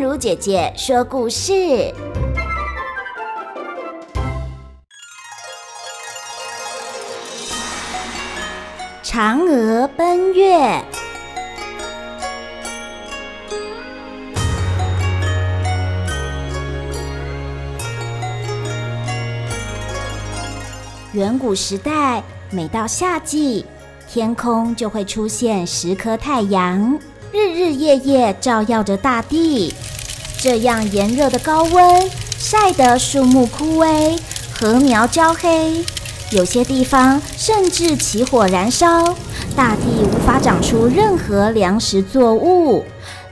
如姐姐说故事：《嫦娥奔月》。远古时代，每到夏季，天空就会出现十颗太阳，日日夜夜照耀着大地。这样炎热的高温，晒得树木枯萎，禾苗焦黑，有些地方甚至起火燃烧，大地无法长出任何粮食作物，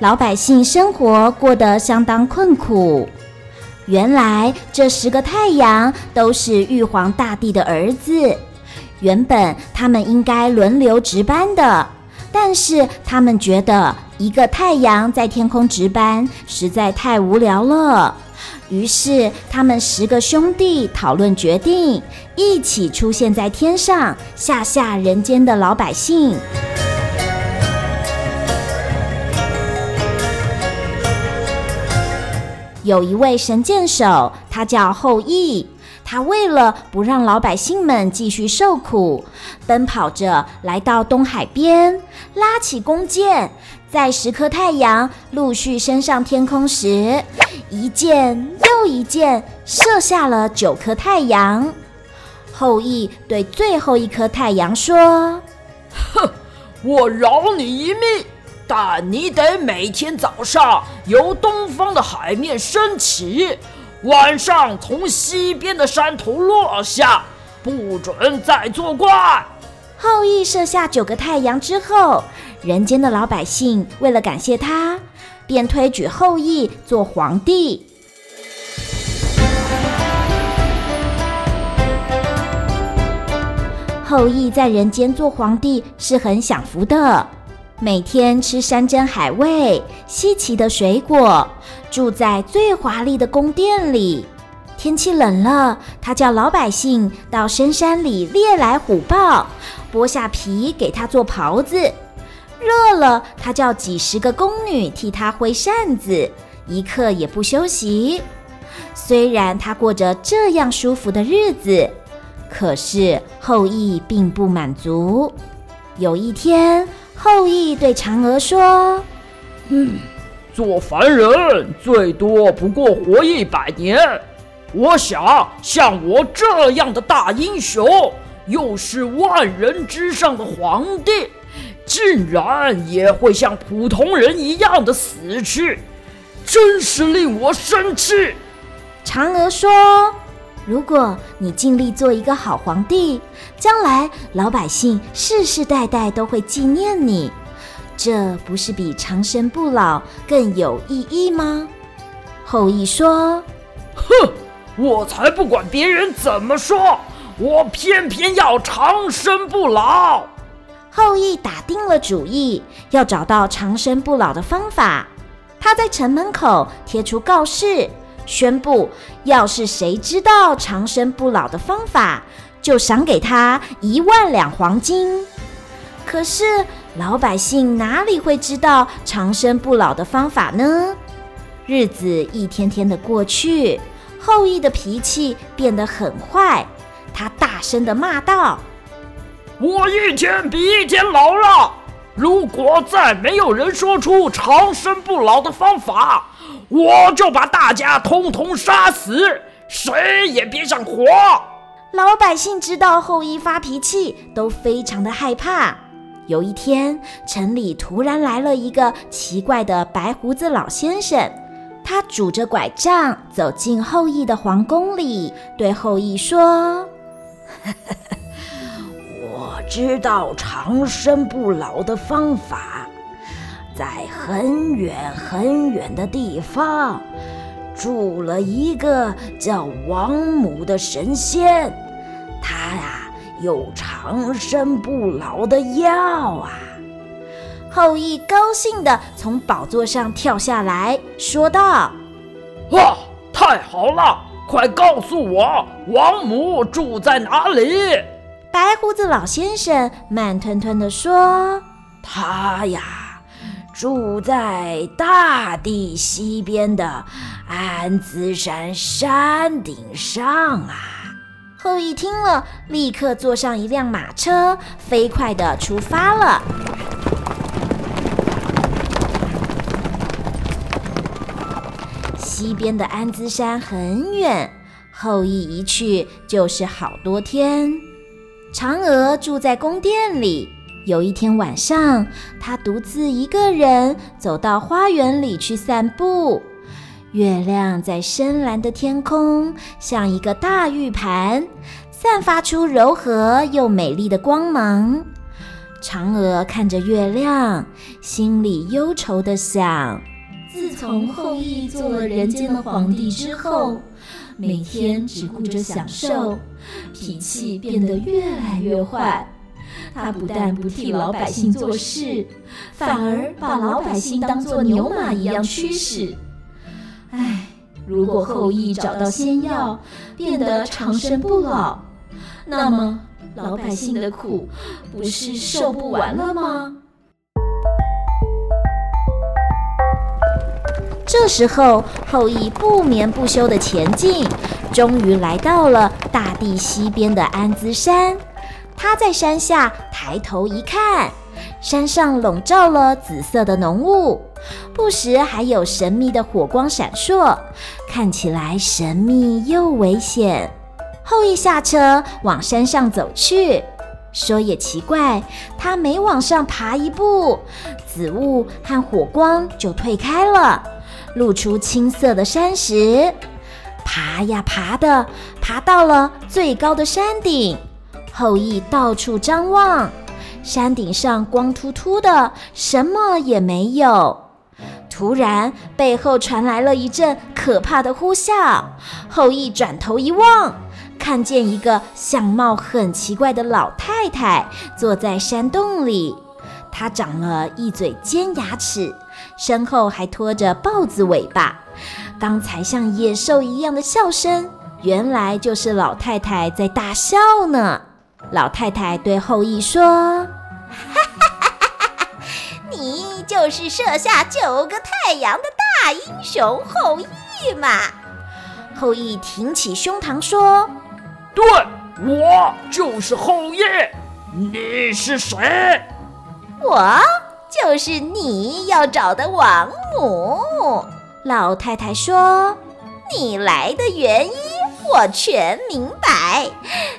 老百姓生活过得相当困苦。原来这十个太阳都是玉皇大帝的儿子，原本他们应该轮流值班的，但是他们觉得一个太阳在天空值班实在太无聊了，于是他们十个兄弟讨论决定，一起出现在天上，吓吓人间的老百姓。有一位神箭手，他叫后羿。他为了不让老百姓们继续受苦，奔跑着来到东海边，拉起弓箭，在十颗太阳陆续升上天空时，一箭又一箭射下了九颗太阳。后羿对最后一颗太阳说：“哼，我饶你一命。”但你得每天早上由东方的海面升起，晚上从西边的山头落下，不准再作怪。后羿射下九个太阳之后，人间的老百姓为了感谢他，便推举后羿做皇帝。后羿在人间做皇帝是很享福的。每天吃山珍海味、稀奇的水果，住在最华丽的宫殿里。天气冷了，他叫老百姓到深山里猎来虎豹，剥下皮给他做袍子；热了，他叫几十个宫女替他挥扇子，一刻也不休息。虽然他过着这样舒服的日子，可是后羿并不满足。有一天，后羿对嫦娥说：“嗯，做凡人最多不过活一百年。我想像我这样的大英雄，又是万人之上的皇帝，竟然也会像普通人一样的死去，真是令我生气。”嫦娥说。如果你尽力做一个好皇帝，将来老百姓世世代代都会纪念你，这不是比长生不老更有意义吗？后羿说：“哼，我才不管别人怎么说，我偏偏要长生不老。”后羿打定了主意，要找到长生不老的方法。他在城门口贴出告示。宣布，要是谁知道长生不老的方法，就赏给他一万两黄金。可是老百姓哪里会知道长生不老的方法呢？日子一天天的过去，后羿的脾气变得很坏，他大声的骂道：“我一天比一天老了，如果再没有人说出长生不老的方法，”我就把大家通通杀死，谁也别想活！老百姓知道后羿发脾气，都非常的害怕。有一天，城里突然来了一个奇怪的白胡子老先生，他拄着拐杖走进后羿的皇宫里，对后羿说：“我知道长生不老的方法。”在很远很远的地方，住了一个叫王母的神仙，她呀有长生不老的药啊！后羿高兴地从宝座上跳下来说道：“哇，太好了！快告诉我，王母住在哪里？”白胡子老先生慢吞吞地说：“他呀。”住在大地西边的安兹山山顶上啊！后羿听了，立刻坐上一辆马车，飞快地出发了。西边的安兹山很远，后羿一去就是好多天。嫦娥住在宫殿里。有一天晚上，她独自一个人走到花园里去散步。月亮在深蓝的天空，像一个大玉盘，散发出柔和又美丽的光芒。嫦娥看着月亮，心里忧愁地想：自从后羿做了人间的皇帝之后，每天只顾着享受，脾气变得越来越坏。他不但不替老百姓做事，反而把老百姓当作牛马一样驱使。唉，如果后羿找到仙药，变得长生不老，那么老百姓的苦不是受不完了吗？时候，后羿不眠不休地前进，终于来到了大地西边的安兹山。他在山下抬头一看，山上笼罩了紫色的浓雾，不时还有神秘的火光闪烁，看起来神秘又危险。后羿下车往山上走去，说也奇怪，他每往上爬一步，紫雾和火光就退开了，露出青色的山石。爬呀爬的，爬到了最高的山顶。后羿到处张望，山顶上光秃秃的，什么也没有。突然，背后传来了一阵可怕的呼啸。后羿转头一望，看见一个相貌很奇怪的老太太坐在山洞里。她长了一嘴尖牙齿，身后还拖着豹子尾巴。刚才像野兽一样的笑声，原来就是老太太在大笑呢。老太太对后羿说：“哈哈哈哈哈，你就是射下九个太阳的大英雄后羿嘛？”后羿挺起胸膛说：“对，我就是后羿。你是谁？我就是你要找的王母。”老太太说：“你来的原因。”我全明白，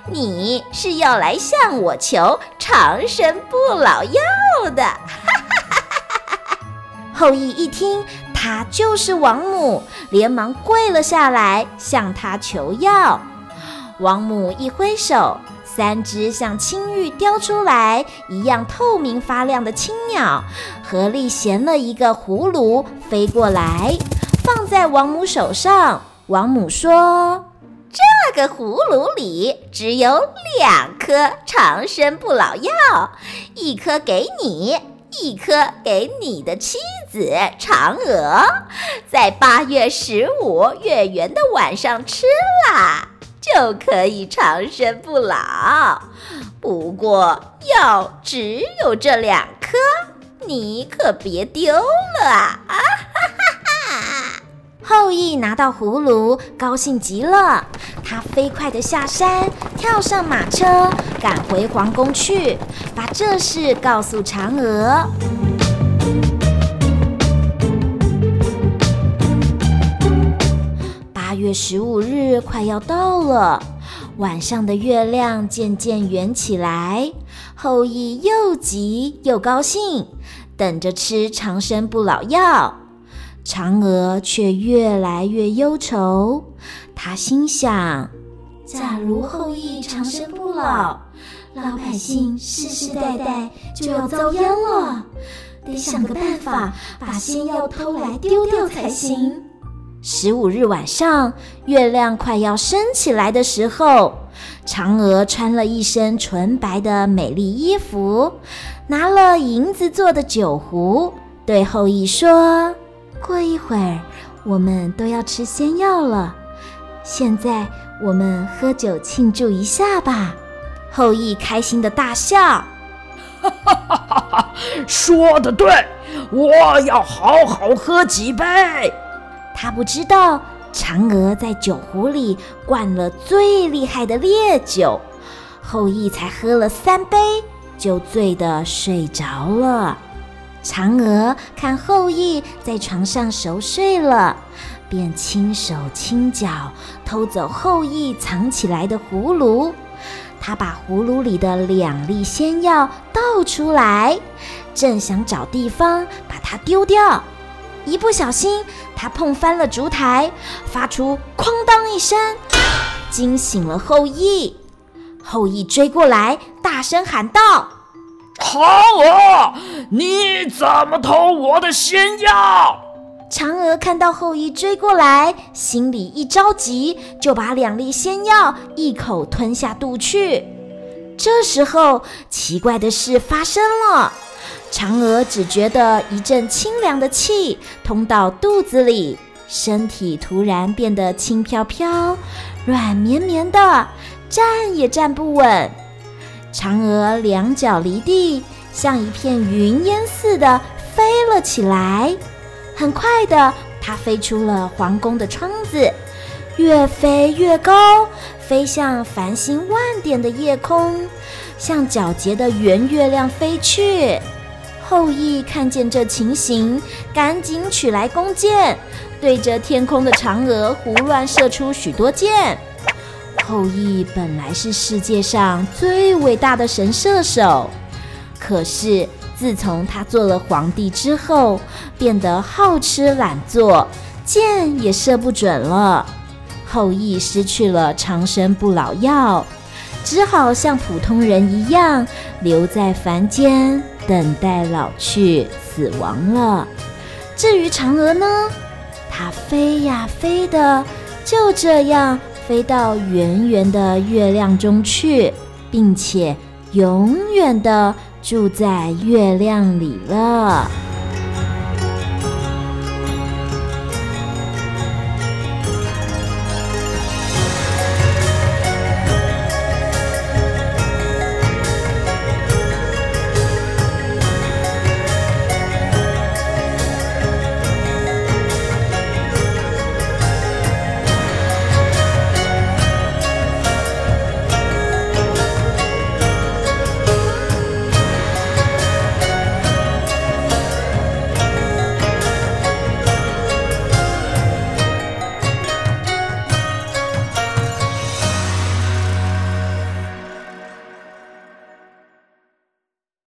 你是要来向我求长生不老药的。后羿一听，他就是王母，连忙跪了下来，向他求药。王母一挥手，三只像青玉雕出来一样透明发亮的青鸟，合力衔了一个葫芦飞过来，放在王母手上。王母说。这个葫芦里只有两颗长生不老药，一颗给你，一颗给你的妻子嫦娥，在八月十五月圆的晚上吃了，就可以长生不老。不过药只有这两颗，你可别丢了啊！哈哈哈。后羿拿到葫芦，高兴极了。他飞快地下山，跳上马车，赶回皇宫去，把这事告诉嫦娥。月十五日快要到了，晚上的月亮渐渐圆起来。后羿又急又高兴，等着吃长生不老药。嫦娥却越来越忧愁，她心想：假如后羿长生不老，老百姓世世代代就要遭殃了，得想个办法把仙药偷来丢掉才行。十五日晚上，月亮快要升起来的时候，嫦娥穿了一身纯白的美丽衣服，拿了银子做的酒壶，对后羿说。过一会儿，我们都要吃仙药了。现在我们喝酒庆祝一下吧！后羿开心的大笑，哈哈哈哈哈！说得对，我要好好喝几杯。他不知道，嫦娥在酒壶里灌了最厉害的烈酒，后羿才喝了三杯，就醉得睡着了。嫦娥看后羿在床上熟睡了，便轻手轻脚偷走后羿藏起来的葫芦。她把葫芦里的两粒仙药倒出来，正想找地方把它丢掉，一不小心，他碰翻了烛台，发出“哐当”一声，惊醒了后羿。后羿追过来，大声喊道。嫦娥，你怎么偷我的仙药？嫦娥看到后羿追过来，心里一着急，就把两粒仙药一口吞下肚去。这时候，奇怪的事发生了，嫦娥只觉得一阵清凉的气通到肚子里，身体突然变得轻飘飘、软绵绵的，站也站不稳。嫦娥两脚离地，像一片云烟似的飞了起来。很快的，她飞出了皇宫的窗子，越飞越高，飞向繁星万点的夜空，向皎洁的圆月亮飞去。后羿看见这情形，赶紧取来弓箭，对着天空的嫦娥胡乱射出许多箭。后羿本来是世界上最伟大的神射手，可是自从他做了皇帝之后，变得好吃懒做，箭也射不准了。后羿失去了长生不老药，只好像普通人一样留在凡间，等待老去死亡了。至于嫦娥呢？她飞呀飞的，就这样。飞到圆圆的月亮中去，并且永远的住在月亮里了。